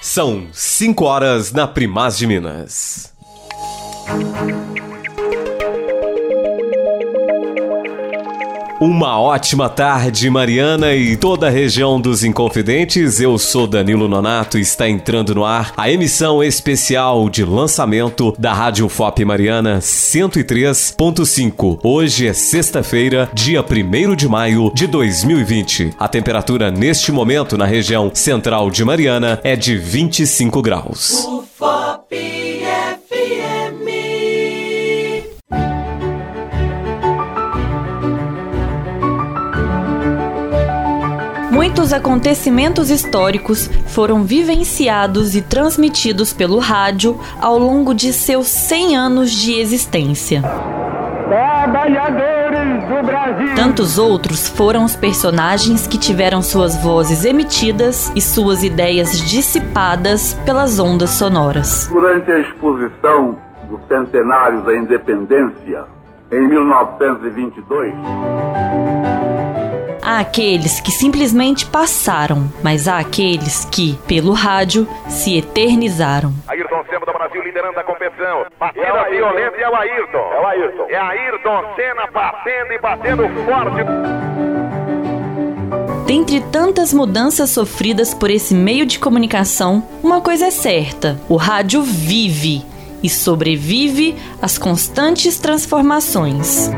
São 5 horas na Primaz de Minas. Uma ótima tarde, Mariana e toda a região dos Inconfidentes. Eu sou Danilo Nonato e está entrando no ar a emissão especial de lançamento da Rádio FOP Mariana 103.5. Hoje é sexta-feira, dia 1 de maio de 2020. A temperatura neste momento na região central de Mariana é de 25 graus. Muitos acontecimentos históricos foram vivenciados e transmitidos pelo rádio ao longo de seus 100 anos de existência. Trabalhadores do Brasil. Tantos outros foram os personagens que tiveram suas vozes emitidas e suas ideias dissipadas pelas ondas sonoras. Durante a exposição do centenário da independência, em 1922, Há aqueles que simplesmente passaram, mas há aqueles que, pelo rádio, se eternizaram. Ayrton Senna do Brasil liderando a competição. Batida violenta e é o Ayrton. É o Ayrton. É Ayrton Senna batendo e batendo forte. Dentre tantas mudanças sofridas por esse meio de comunicação, uma coisa é certa: o rádio vive e sobrevive às constantes transformações.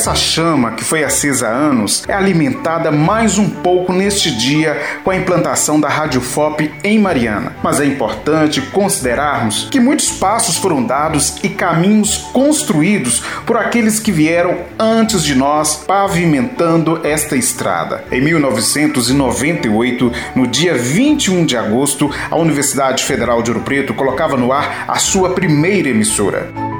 Essa chama que foi acesa há anos é alimentada mais um pouco neste dia com a implantação da Rádio FOP em Mariana. Mas é importante considerarmos que muitos passos foram dados e caminhos construídos por aqueles que vieram antes de nós pavimentando esta estrada. Em 1998, no dia 21 de agosto, a Universidade Federal de Ouro Preto colocava no ar a sua primeira emissora.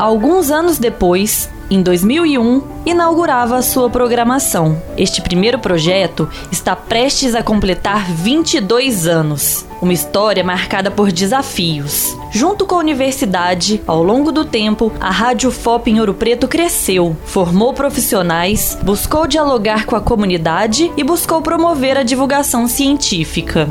Alguns anos depois, em 2001, inaugurava sua programação. Este primeiro projeto está prestes a completar 22 anos. Uma história marcada por desafios. Junto com a universidade, ao longo do tempo, a Rádio FOP em Ouro Preto cresceu, formou profissionais, buscou dialogar com a comunidade e buscou promover a divulgação científica.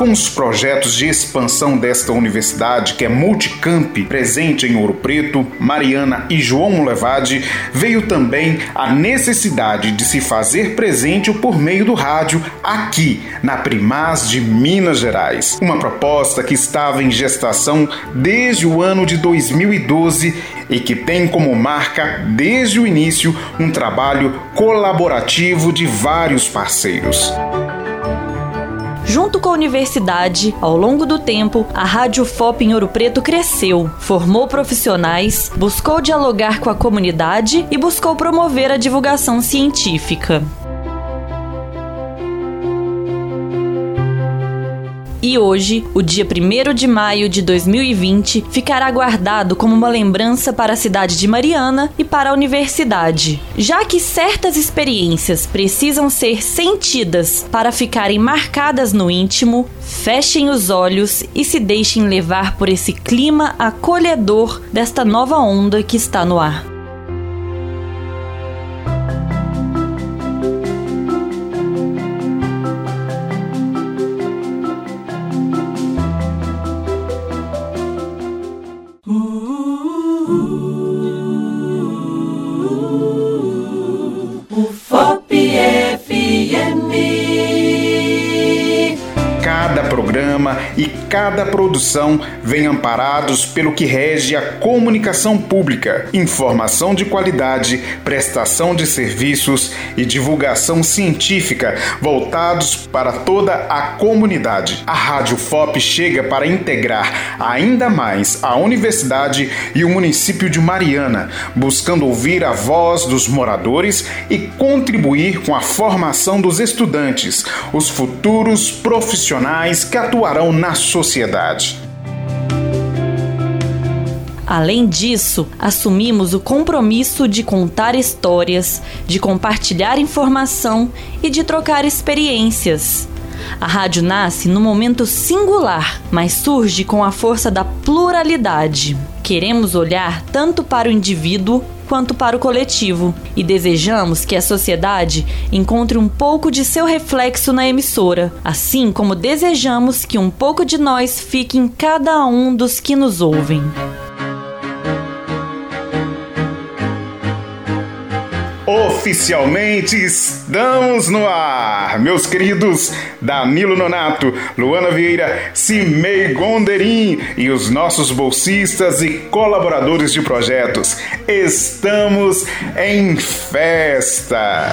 Com os projetos de expansão desta universidade, que é Multicamp, presente em Ouro Preto, Mariana e João Levade, veio também a necessidade de se fazer presente por meio do rádio aqui, na Primaz de Minas Gerais. Uma proposta que estava em gestação desde o ano de 2012 e que tem como marca, desde o início, um trabalho colaborativo de vários parceiros. Junto com a universidade, ao longo do tempo, a Rádio FOP em Ouro Preto cresceu, formou profissionais, buscou dialogar com a comunidade e buscou promover a divulgação científica. E hoje, o dia 1 de maio de 2020, ficará guardado como uma lembrança para a cidade de Mariana e para a universidade. Já que certas experiências precisam ser sentidas para ficarem marcadas no íntimo, fechem os olhos e se deixem levar por esse clima acolhedor desta nova onda que está no ar. Cada produção vem amparados pelo que rege a comunicação pública, informação de qualidade, prestação de serviços e divulgação científica voltados para toda a comunidade. A Rádio FOP chega para integrar ainda mais a universidade e o município de Mariana, buscando ouvir a voz dos moradores e contribuir com a formação dos estudantes, os futuros profissionais que atuarão na sociedade. Além disso, assumimos o compromisso de contar histórias, de compartilhar informação e de trocar experiências. A rádio nasce num momento singular, mas surge com a força da pluralidade. Queremos olhar tanto para o indivíduo quanto para o coletivo e desejamos que a sociedade encontre um pouco de seu reflexo na emissora, assim como desejamos que um pouco de nós fique em cada um dos que nos ouvem. Oficialmente estamos no ar, meus queridos Danilo Nonato, Luana Vieira, Cimei Gonderim e os nossos bolsistas e colaboradores de projetos. Estamos em festa!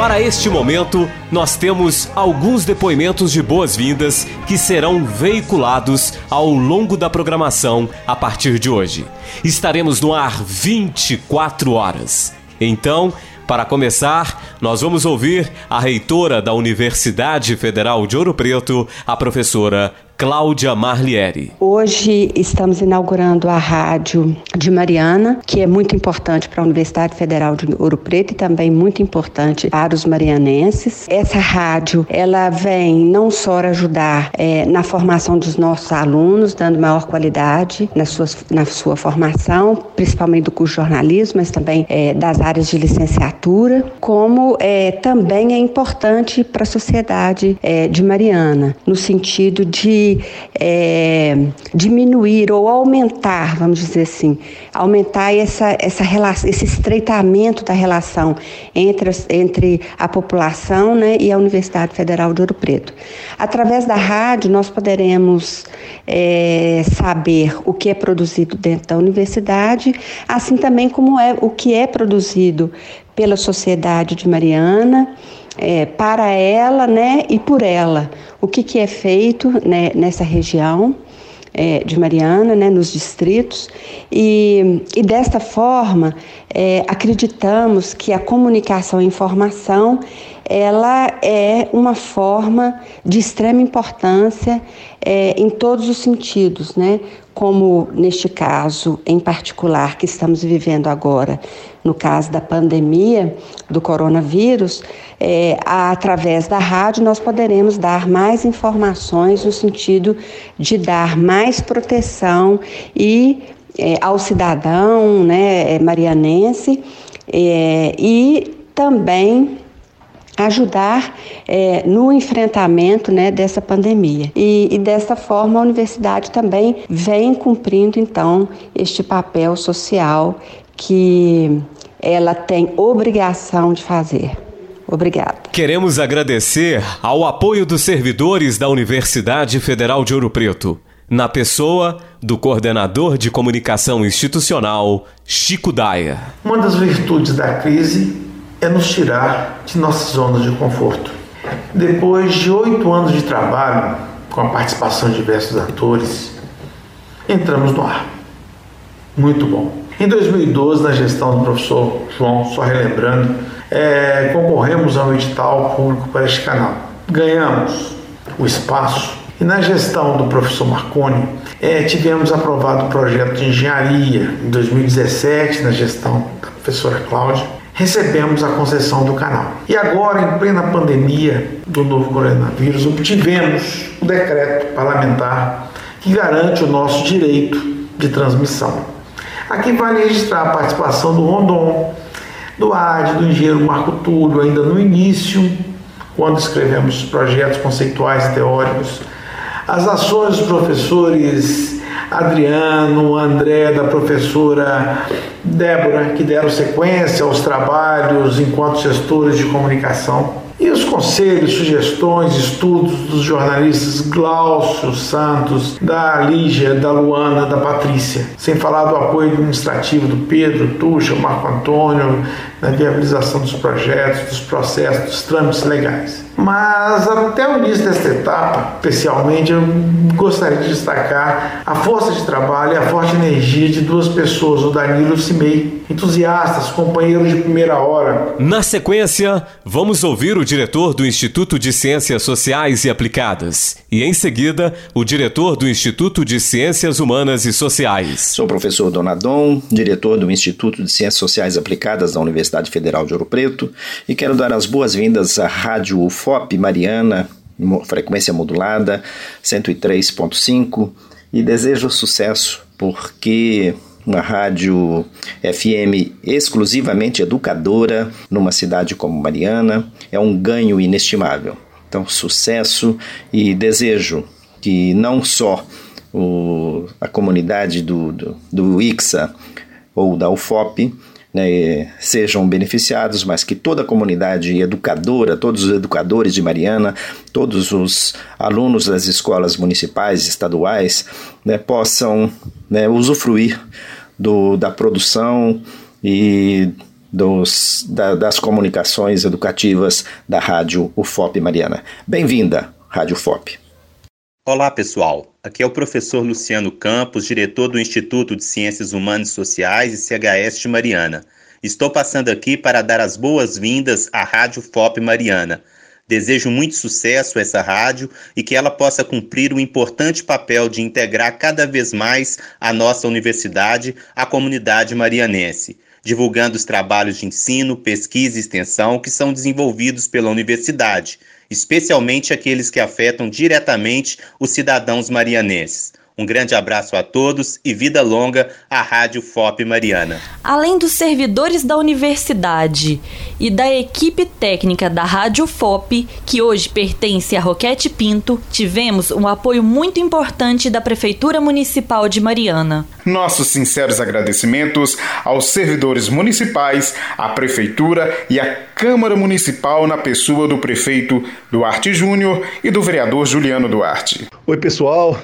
Para este momento, nós temos alguns depoimentos de boas-vindas que serão veiculados ao longo da programação a partir de hoje. Estaremos no ar 24 horas. Então, para começar, nós vamos ouvir a reitora da Universidade Federal de Ouro Preto, a professora Cláudia Marlieri. Hoje estamos inaugurando a rádio de Mariana, que é muito importante para a Universidade Federal de Ouro Preto e também muito importante para os marianenses. Essa rádio, ela vem não só ajudar é, na formação dos nossos alunos, dando maior qualidade na sua, na sua formação, principalmente do curso de jornalismo, mas também é, das áreas de licenciatura, como é, também é importante para a sociedade é, de Mariana, no sentido de é, diminuir ou aumentar, vamos dizer assim, aumentar essa, essa relação, esse estreitamento da relação entre, entre a população né, e a Universidade Federal de Ouro Preto. Através da rádio, nós poderemos é, saber o que é produzido dentro da universidade, assim também como é o que é produzido pela Sociedade de Mariana é, para ela né, e por ela. O que, que é feito né, nessa região é, de Mariana, né, nos distritos, e, e desta forma é, acreditamos que a comunicação e informação ela é uma forma de extrema importância é, em todos os sentidos, né? Como neste caso em particular que estamos vivendo agora, no caso da pandemia do coronavírus, é, através da rádio nós poderemos dar mais informações no sentido de dar mais proteção e é, ao cidadão né, é, marianense é, e também ajudar é, no enfrentamento né, dessa pandemia. E, e dessa forma a universidade também vem cumprindo então este papel social que ela tem obrigação de fazer. Obrigada. Queremos agradecer ao apoio dos servidores da Universidade Federal de Ouro Preto, na pessoa do coordenador de comunicação institucional, Chico Daia. Uma das virtudes da crise é nos tirar de nossas zonas de conforto. Depois de oito anos de trabalho, com a participação de diversos atores, entramos no ar. Muito bom. Em 2012, na gestão do professor João, só relembrando, é, concorremos a um edital público para este canal. Ganhamos o espaço e na gestão do professor Marconi é, tivemos aprovado o projeto de engenharia em 2017, na gestão da professora Cláudia, recebemos a concessão do canal. E agora, em plena pandemia do novo coronavírus, obtivemos o decreto parlamentar que garante o nosso direito de transmissão. Aqui vale registrar a participação do Rondon, do AD, do engenheiro Marco Túlio, ainda no início, quando escrevemos projetos conceituais e teóricos, as ações dos professores Adriano, André, da professora Débora, que deram sequência aos trabalhos enquanto gestores de comunicação e os conselhos, sugestões, estudos dos jornalistas Glaucio Santos, da Lígia, da Luana, da Patrícia, sem falar do apoio administrativo do Pedro, Tuxa, Marco Antônio, na viabilização dos projetos, dos processos, dos trâmites legais. Mas até o início desta etapa, especialmente, eu gostaria de destacar a força de trabalho e a forte energia de duas pessoas, o Danilo e o Cimei, entusiastas, companheiros de primeira hora. Na sequência, vamos ouvir o diretor do Instituto de Ciências Sociais e Aplicadas e, em seguida, o diretor do Instituto de Ciências Humanas e Sociais. Sou o professor Donadon, diretor do Instituto de Ciências Sociais Aplicadas da Universidade Federal de Ouro Preto e quero dar as boas-vindas à Rádio UFOP Mariana, frequência modulada 103.5 e desejo sucesso porque uma rádio FM exclusivamente educadora numa cidade como Mariana é um ganho inestimável. Então, sucesso e desejo que não só o, a comunidade do, do, do ou da UFOP né, sejam beneficiados, mas que toda a comunidade educadora, todos os educadores de Mariana, todos os alunos das escolas municipais, estaduais, né, possam né, usufruir do, da produção e dos, da, das comunicações educativas da Rádio UFOP Mariana. Bem-vinda, Rádio UFOP. Olá, pessoal. Aqui é o professor Luciano Campos, diretor do Instituto de Ciências Humanas e Sociais e CHS de Mariana. Estou passando aqui para dar as boas-vindas à Rádio FOP Mariana. Desejo muito sucesso a essa rádio e que ela possa cumprir o importante papel de integrar cada vez mais a nossa universidade à comunidade marianense divulgando os trabalhos de ensino, pesquisa e extensão que são desenvolvidos pela universidade, especialmente aqueles que afetam diretamente os cidadãos marianenses. Um grande abraço a todos e vida longa à Rádio FOP Mariana. Além dos servidores da universidade e da equipe técnica da Rádio FOP, que hoje pertence a Roquete Pinto, tivemos um apoio muito importante da Prefeitura Municipal de Mariana. Nossos sinceros agradecimentos aos servidores municipais, à Prefeitura e à Câmara Municipal na pessoa do prefeito Duarte Júnior e do vereador Juliano Duarte. Oi, pessoal.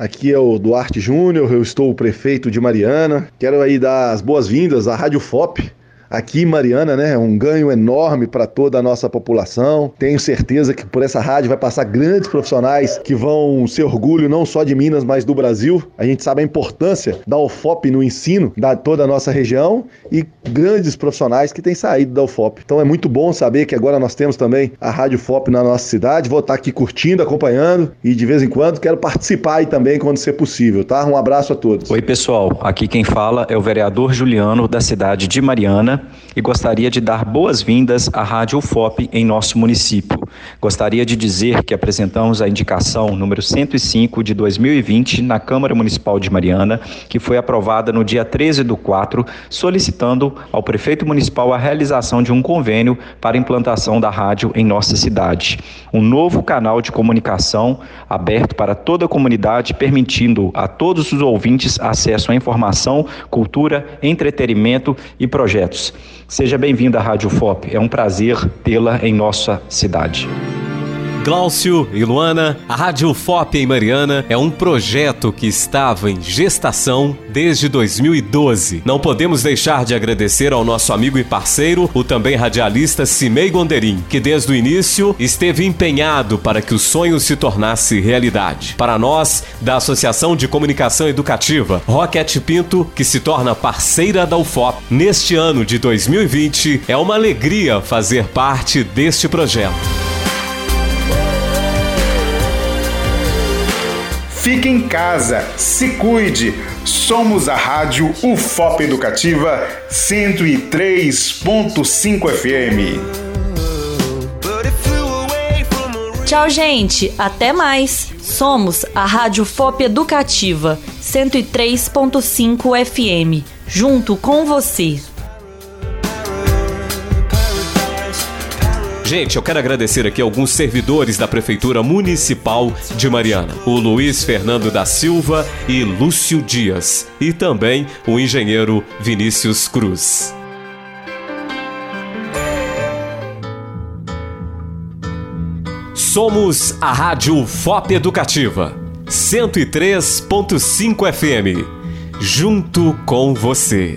Aqui é o Duarte Júnior, eu estou o prefeito de Mariana. Quero aí dar as boas-vindas à Rádio FOP, aqui em Mariana, né? Um ganho enorme para toda a nossa população. Tenho certeza que por essa rádio vai passar grandes profissionais que vão ser orgulho não só de Minas, mas do Brasil. A gente sabe a importância da UFOP no ensino da toda a nossa região e grandes profissionais que têm saído da UFOP. Então é muito bom saber que agora nós temos também a Rádio FOP na nossa cidade. Vou estar aqui curtindo, acompanhando e de vez em quando quero participar aí também quando ser possível, tá? Um abraço a todos. Oi, pessoal. Aqui quem fala é o vereador Juliano da cidade de Mariana e gostaria de dar boas-vindas à Rádio UFOP em nosso município. Gostaria de dizer que apresentamos a indicação número 105 de 2020 na Câmara Municipal de Mariana, que foi aprovada no dia 13 do 4, solicitando ao prefeito municipal a realização de um convênio para implantação da rádio em nossa cidade. Um novo canal de comunicação aberto para toda a comunidade, permitindo a todos os ouvintes acesso à informação, cultura, entretenimento e projetos. Seja bem-vindo à Rádio FOP. É um prazer tê-la em nossa cidade. Glaucio e Luana, a Rádio FOP em Mariana é um projeto que estava em gestação desde 2012. Não podemos deixar de agradecer ao nosso amigo e parceiro, o também radialista Cimei Gonderim, que desde o início esteve empenhado para que o sonho se tornasse realidade. Para nós, da Associação de Comunicação Educativa, Rocket Pinto, que se torna parceira da UFOP neste ano de 2020, é uma alegria fazer parte deste projeto. Fique em casa, se cuide. Somos a Rádio UFOP Educativa 103.5 FM. Tchau, gente. Até mais. Somos a Rádio FOP Educativa 103.5 FM. Junto com você. Gente, eu quero agradecer aqui alguns servidores da Prefeitura Municipal de Mariana: o Luiz Fernando da Silva e Lúcio Dias, e também o engenheiro Vinícius Cruz. Somos a Rádio FOP Educativa 103.5 FM, junto com você.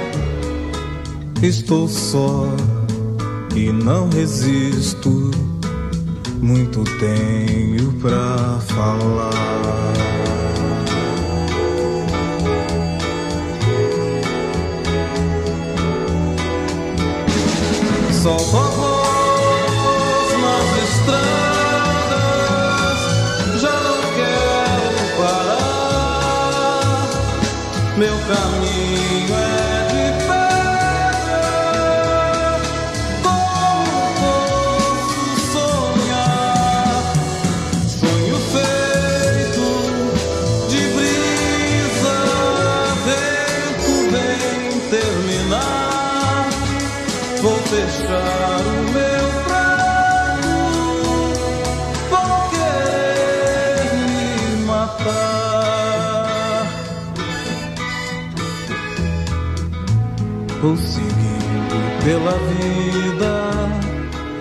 Estou só e não resisto. Muito tenho pra falar. Só voz nas estradas, já não quero parar. Meu caminho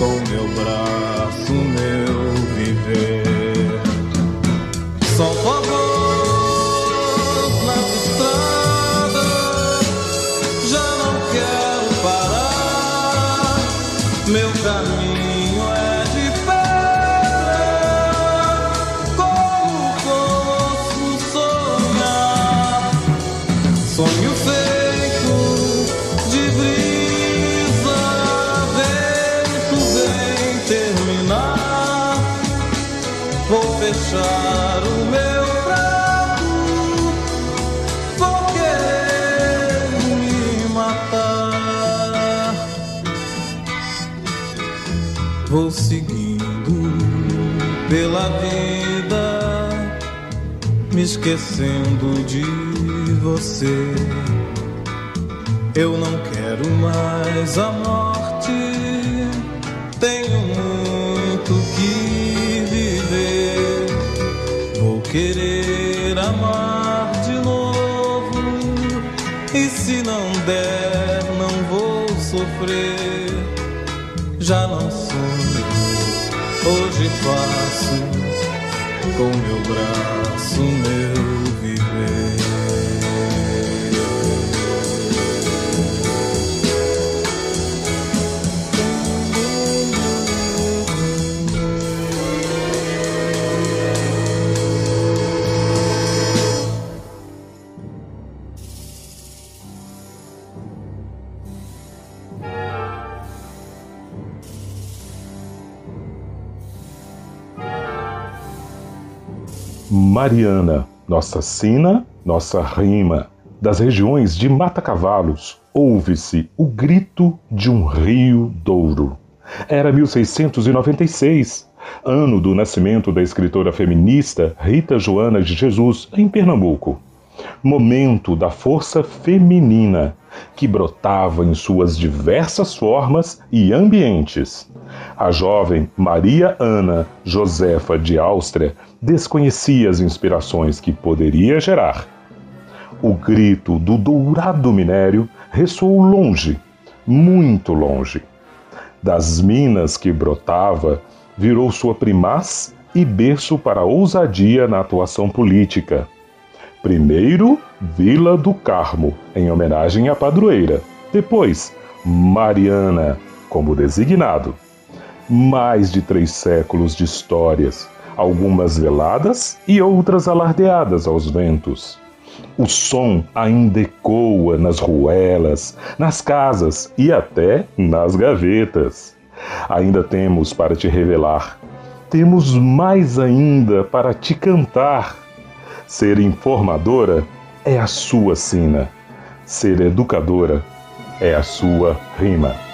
com meu braço meu viver. Só favor nas estradas, já não quero parar. Meu caminho é de pedra. Como posso sonhar? Sonho Fechar o meu prato, vou querer me matar. Vou seguindo pela vida, me esquecendo de você. Eu não quero mais a sofrer. Já não sonho, hoje faço com meu braço meu viver. Mariana, nossa sina, nossa rima. Das regiões de Mata Cavalos, ouve-se o grito de um rio douro. Era 1696, ano do nascimento da escritora feminista Rita Joana de Jesus, em Pernambuco. Momento da força feminina que brotava em suas diversas formas e ambientes. A jovem Maria Ana Josefa de Áustria desconhecia as inspirações que poderia gerar. O grito do dourado minério ressoou longe, muito longe. Das minas que brotava, virou sua primaz e berço para ousadia na atuação política. Primeiro, Vila do Carmo, em homenagem à padroeira. Depois, Mariana, como designado. Mais de três séculos de histórias, algumas veladas e outras alardeadas aos ventos. O som ainda ecoa nas ruelas, nas casas e até nas gavetas. Ainda temos para te revelar, temos mais ainda para te cantar. Ser informadora é a sua sina, ser educadora é a sua rima.